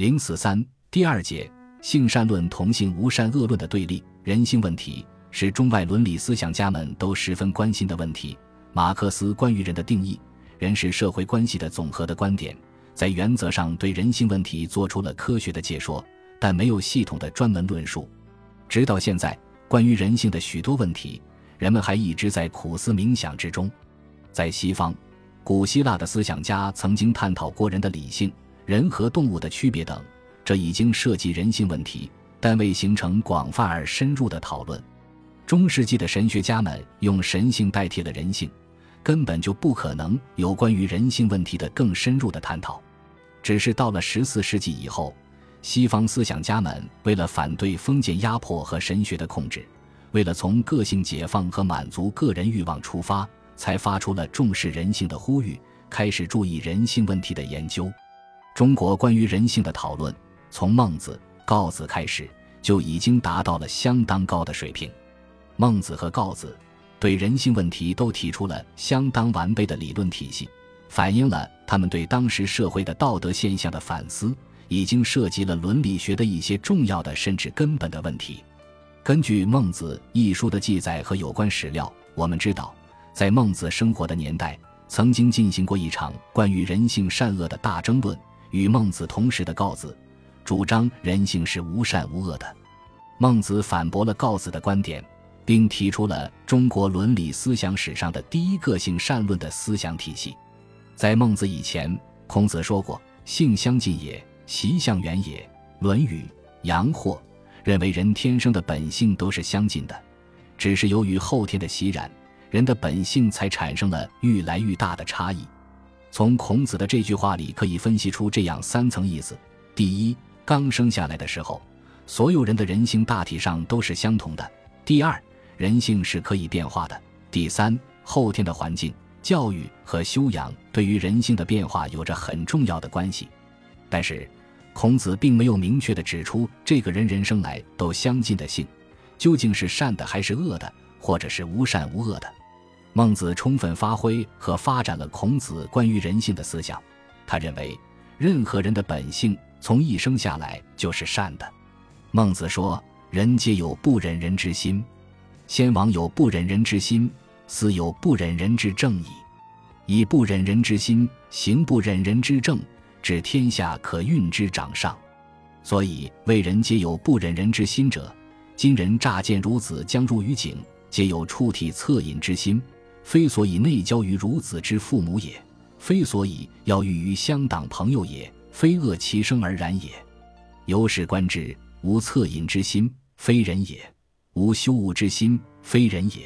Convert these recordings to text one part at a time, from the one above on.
零四三第二节性善论同性无善恶论的对立，人性问题是中外伦理思想家们都十分关心的问题。马克思关于人的定义，人是社会关系的总和的观点，在原则上对人性问题做出了科学的解说，但没有系统的专门论述。直到现在，关于人性的许多问题，人们还一直在苦思冥想之中。在西方，古希腊的思想家曾经探讨过人的理性。人和动物的区别等，这已经涉及人性问题，但未形成广泛而深入的讨论。中世纪的神学家们用神性代替了人性，根本就不可能有关于人性问题的更深入的探讨。只是到了十四世纪以后，西方思想家们为了反对封建压迫和神学的控制，为了从个性解放和满足个人欲望出发，才发出了重视人性的呼吁，开始注意人性问题的研究。中国关于人性的讨论，从孟子、告子开始就已经达到了相当高的水平。孟子和告子对人性问题都提出了相当完备的理论体系，反映了他们对当时社会的道德现象的反思，已经涉及了伦理学的一些重要的甚至根本的问题。根据《孟子》一书的记载和有关史料，我们知道，在孟子生活的年代，曾经进行过一场关于人性善恶的大争论。与孟子同时的告子，主张人性是无善无恶的。孟子反驳了告子的观点，并提出了中国伦理思想史上的第一个性善论的思想体系。在孟子以前，孔子说过：“性相近也，习相远也。”《论语·阳货》认为人天生的本性都是相近的，只是由于后天的习染，人的本性才产生了愈来愈大的差异。从孔子的这句话里可以分析出这样三层意思：第一，刚生下来的时候，所有人的人性大体上都是相同的；第二，人性是可以变化的；第三，后天的环境、教育和修养对于人性的变化有着很重要的关系。但是，孔子并没有明确地指出这个人人生来都相近的性，究竟是善的还是恶的，或者是无善无恶的。孟子充分发挥和发展了孔子关于人性的思想。他认为，任何人的本性从一生下来就是善的。孟子说：“人皆有不忍人之心，先王有不忍人之心，斯有不忍人之正矣。以不忍人之心行不忍人之政，治天下可运之掌上。所以，为人皆有不忍人之心者，今人乍见孺子将入于井，皆有触体恻隐之心。”非所以内交于孺子之父母也，非所以要欲于乡党朋友也，非恶其生而然也。由是观之，无恻隐之心，非人也；无羞恶之心，非人也；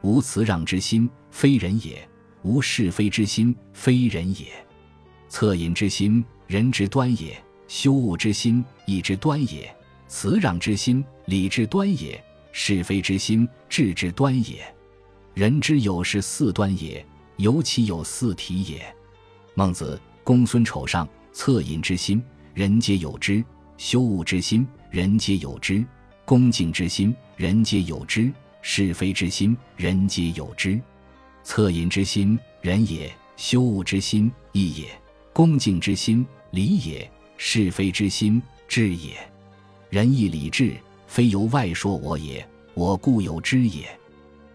无辞让之心，非人也；无是非之心，非人也。恻隐之心，人之端也；羞恶之心，义之端也；辞让之心，礼之端也；是非之心，智之端也。人之有是四端也，尤其有四体也。孟子公孙丑上，恻隐之心，人皆有之；羞恶之心，人皆有之；恭敬之心，人皆有之；是非之心，人皆有之。恻隐之心，仁也；羞恶之心，义也；恭敬之心，礼也；是非之心，智也。仁义礼智，非由外说我也，我固有之也。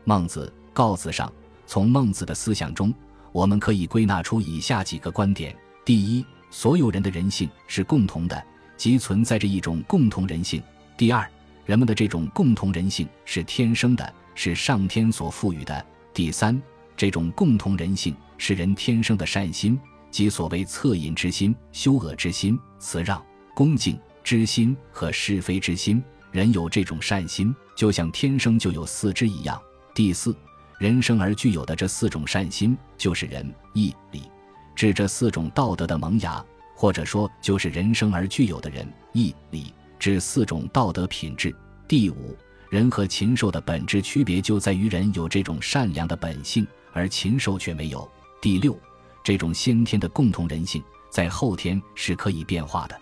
孟子。告子上，从孟子的思想中，我们可以归纳出以下几个观点：第一，所有人的人性是共同的，即存在着一种共同人性；第二，人们的这种共同人性是天生的，是上天所赋予的；第三，这种共同人性是人天生的善心，即所谓恻隐之心、羞恶之心、辞让、恭敬之心和是非之心。人有这种善心，就像天生就有四肢一样。第四。人生而具有的这四种善心，就是仁、义、礼，指这四种道德的萌芽，或者说，就是人生而具有的仁、义、礼，指四种道德品质。第五，人和禽兽的本质区别就在于人有这种善良的本性，而禽兽却没有。第六，这种先天的共同人性，在后天是可以变化的。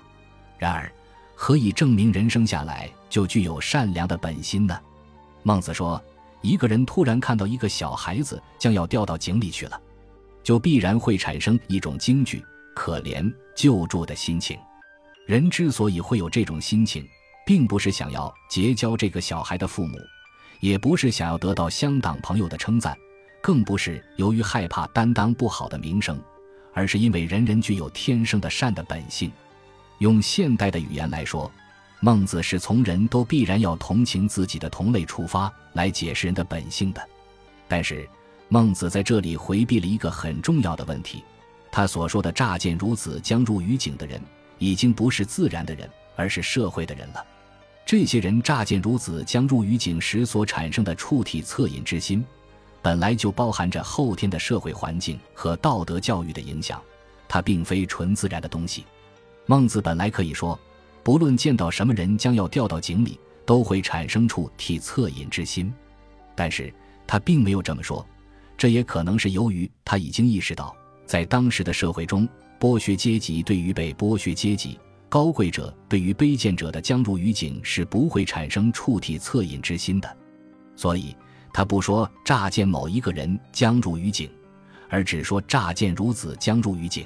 然而，何以证明人生下来就具有善良的本心呢？孟子说。一个人突然看到一个小孩子将要掉到井里去了，就必然会产生一种惊惧、可怜、救助的心情。人之所以会有这种心情，并不是想要结交这个小孩的父母，也不是想要得到乡党朋友的称赞，更不是由于害怕担当不好的名声，而是因为人人具有天生的善的本性。用现代的语言来说，孟子是从人都必然要同情自己的同类出发来解释人的本性的。但是，孟子在这里回避了一个很重要的问题：他所说的乍见孺子将入于井的人，已经不是自然的人，而是社会的人了。这些人乍见孺子将入于井时所产生的触体恻隐之心，本来就包含着后天的社会环境和道德教育的影响，它并非纯自然的东西。孟子本来可以说，不论见到什么人将要掉到井里，都会产生触体恻隐之心，但是他并没有这么说。这也可能是由于他已经意识到，在当时的社会中，剥削阶级对于被剥削阶级、高贵者对于卑贱者的将入于井是不会产生触体恻隐之心的，所以他不说乍见某一个人将入于井，而只说乍见孺子将入于井。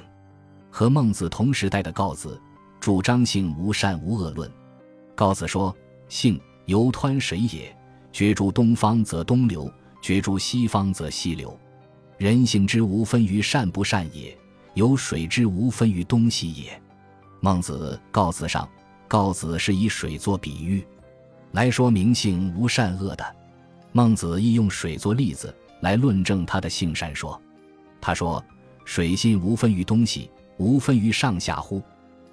和孟子同时代的告子，主张性无善无恶论。告子说：“性犹湍水也，决诸东方则东流，决诸西方则西流。人性之无分于善不善也，有水之无分于东西也。”孟子告子上，告子是以水作比喻，来说明性无善恶的。孟子亦用水作例子来论证他的性善说。他说：“水性无分于东西。”无分于上下乎？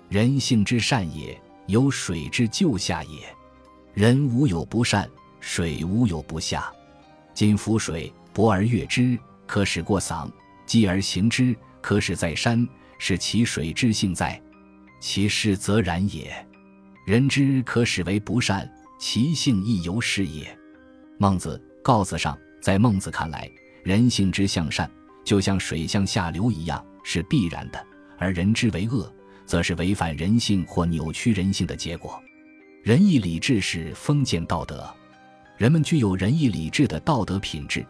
人性之善也，有水之就下也。人无有不善，水无有不下。今夫水博而悦之，可使过嗓；继而行之，可使在山。是其水之性在，其势则然也。人之可使为不善，其性亦犹是也。孟子告子上，在孟子看来，人性之向善，就像水向下流一样，是必然的。而人之为恶，则是违反人性或扭曲人性的结果。仁义礼智是封建道德，人们具有仁义礼智的道德品质，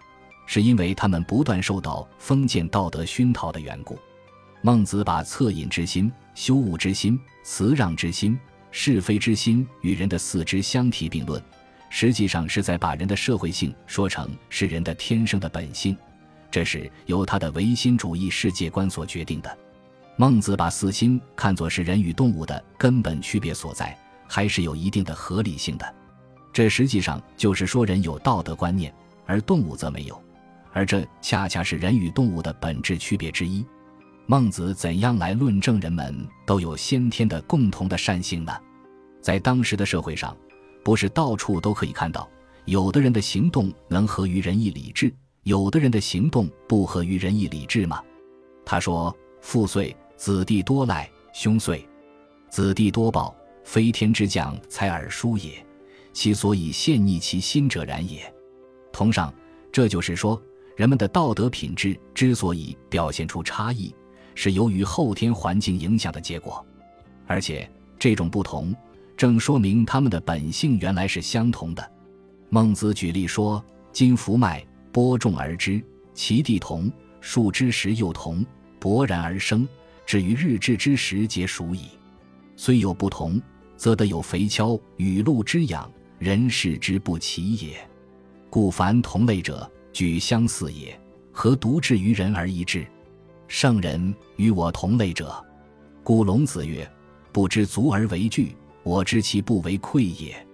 是因为他们不断受到封建道德熏陶的缘故。孟子把恻隐之心、羞恶之心、辞让之心、是非之心与人的四肢相提并论，实际上是在把人的社会性说成是人的天生的本性，这是由他的唯心主义世界观所决定的。孟子把四心看作是人与动物的根本区别所在，还是有一定的合理性的。这实际上就是说，人有道德观念，而动物则没有，而这恰恰是人与动物的本质区别之一。孟子怎样来论证人们都有先天的共同的善性呢？在当时的社会上，不是到处都可以看到，有的人的行动能合于仁义礼智，有的人的行动不合于仁义礼智吗？他说：“父岁。”子弟多赖，兄遂；子弟多暴，非天之降才尔殊也。其所以陷逆其心者然也。同上，这就是说，人们的道德品质之所以表现出差异，是由于后天环境影响的结果。而且，这种不同，正说明他们的本性原来是相同的。孟子举例说：“今福麦播种而知，其地同；树之时又同，勃然而生。”至于日治之时，皆属矣。虽有不同，则得有肥锹雨露之养，人事之不齐也。故凡同类者，举相似也。何独至于人而异之？圣人与我同类者，故龙子曰：“不知足而为惧，我知其不为愧也。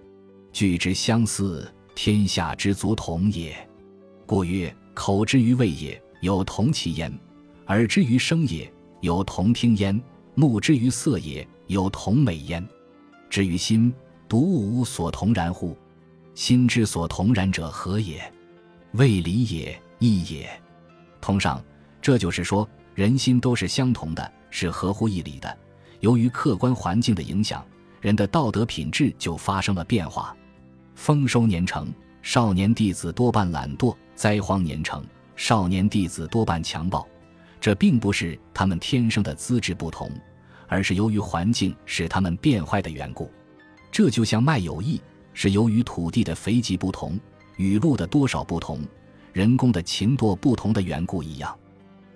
惧之相似，天下之足同也。故曰：口之于味也，有同其言；耳之于声也。”有同听焉，目之于色也；有同美焉。至于心，独无所同然乎？心之所同然者何也？未理也，义也。通上，这就是说，人心都是相同的，是合乎义理的。由于客观环境的影响，人的道德品质就发生了变化。丰收年成，少年弟子多半懒惰；灾荒年成，少年弟子多半强暴。这并不是他们天生的资质不同，而是由于环境使他们变坏的缘故。这就像麦有益，是由于土地的肥瘠不同、雨露的多少不同、人工的勤惰不同的缘故一样。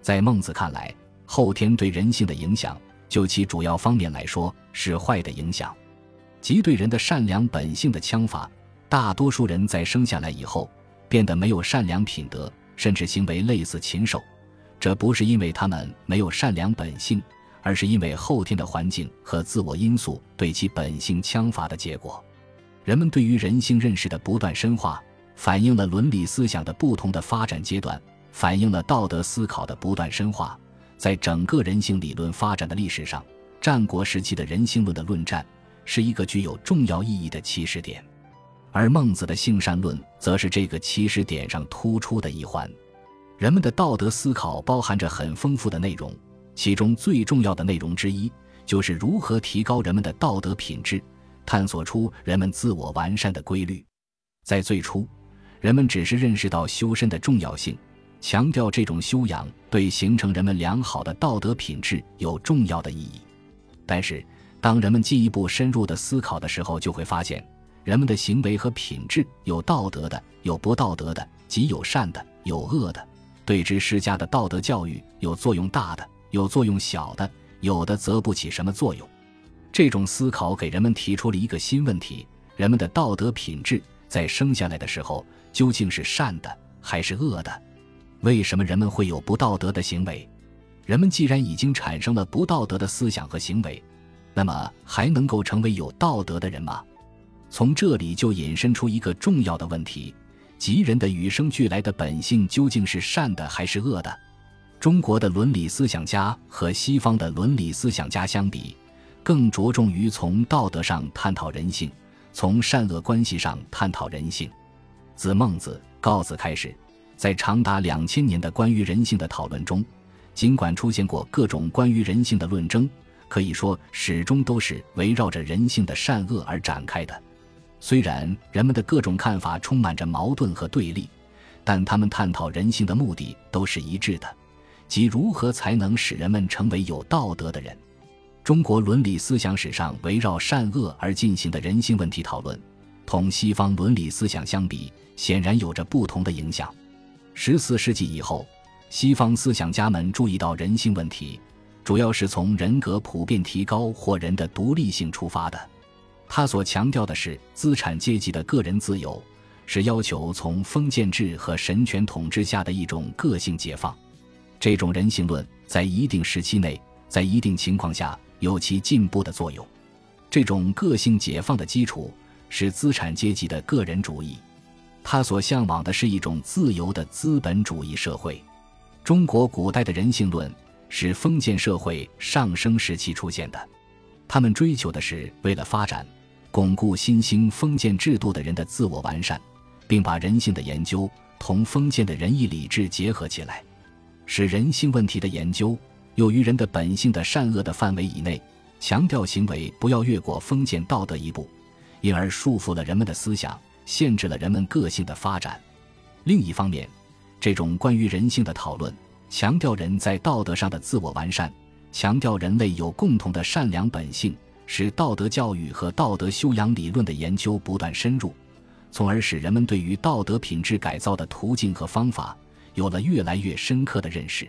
在孟子看来，后天对人性的影响就其主要方面来说是坏的影响，即对人的善良本性的枪法。大多数人在生下来以后变得没有善良品德，甚至行为类似禽兽。这不是因为他们没有善良本性，而是因为后天的环境和自我因素对其本性枪伐的结果。人们对于人性认识的不断深化，反映了伦理思想的不同的发展阶段，反映了道德思考的不断深化。在整个人性理论发展的历史上，战国时期的人性论的论战是一个具有重要意义的起始点，而孟子的性善论则是这个起始点上突出的一环。人们的道德思考包含着很丰富的内容，其中最重要的内容之一就是如何提高人们的道德品质，探索出人们自我完善的规律。在最初，人们只是认识到修身的重要性。强调这种修养对形成人们良好的道德品质有重要的意义，但是当人们进一步深入的思考的时候，就会发现人们的行为和品质有道德的，有不道德的，即有善的，有恶的。对之施加的道德教育有作用大的，有作用小的，有的则不起什么作用。这种思考给人们提出了一个新问题：人们的道德品质在生下来的时候究竟是善的还是恶的？为什么人们会有不道德的行为？人们既然已经产生了不道德的思想和行为，那么还能够成为有道德的人吗？从这里就引申出一个重要的问题：即人的与生俱来的本性究竟是善的还是恶的？中国的伦理思想家和西方的伦理思想家相比，更着重于从道德上探讨人性，从善恶关系上探讨人性。自孟子、告子开始。在长达两千年的关于人性的讨论中，尽管出现过各种关于人性的论争，可以说始终都是围绕着人性的善恶而展开的。虽然人们的各种看法充满着矛盾和对立，但他们探讨人性的目的都是一致的，即如何才能使人们成为有道德的人。中国伦理思想史上围绕善恶而进行的人性问题讨论，同西方伦理思想相比，显然有着不同的影响。十四世纪以后，西方思想家们注意到人性问题，主要是从人格普遍提高或人的独立性出发的。他所强调的是资产阶级的个人自由，是要求从封建制和神权统治下的一种个性解放。这种人性论在一定时期内，在一定情况下有其进步的作用。这种个性解放的基础是资产阶级的个人主义。他所向往的是一种自由的资本主义社会。中国古代的人性论是封建社会上升时期出现的，他们追求的是为了发展、巩固新兴封建制度的人的自我完善，并把人性的研究同封建的仁义礼智结合起来，使人性问题的研究由于人的本性的善恶的范围以内，强调行为不要越过封建道德一步，因而束缚了人们的思想。限制了人们个性的发展。另一方面，这种关于人性的讨论强调人在道德上的自我完善，强调人类有共同的善良本性，使道德教育和道德修养理论的研究不断深入，从而使人们对于道德品质改造的途径和方法有了越来越深刻的认识。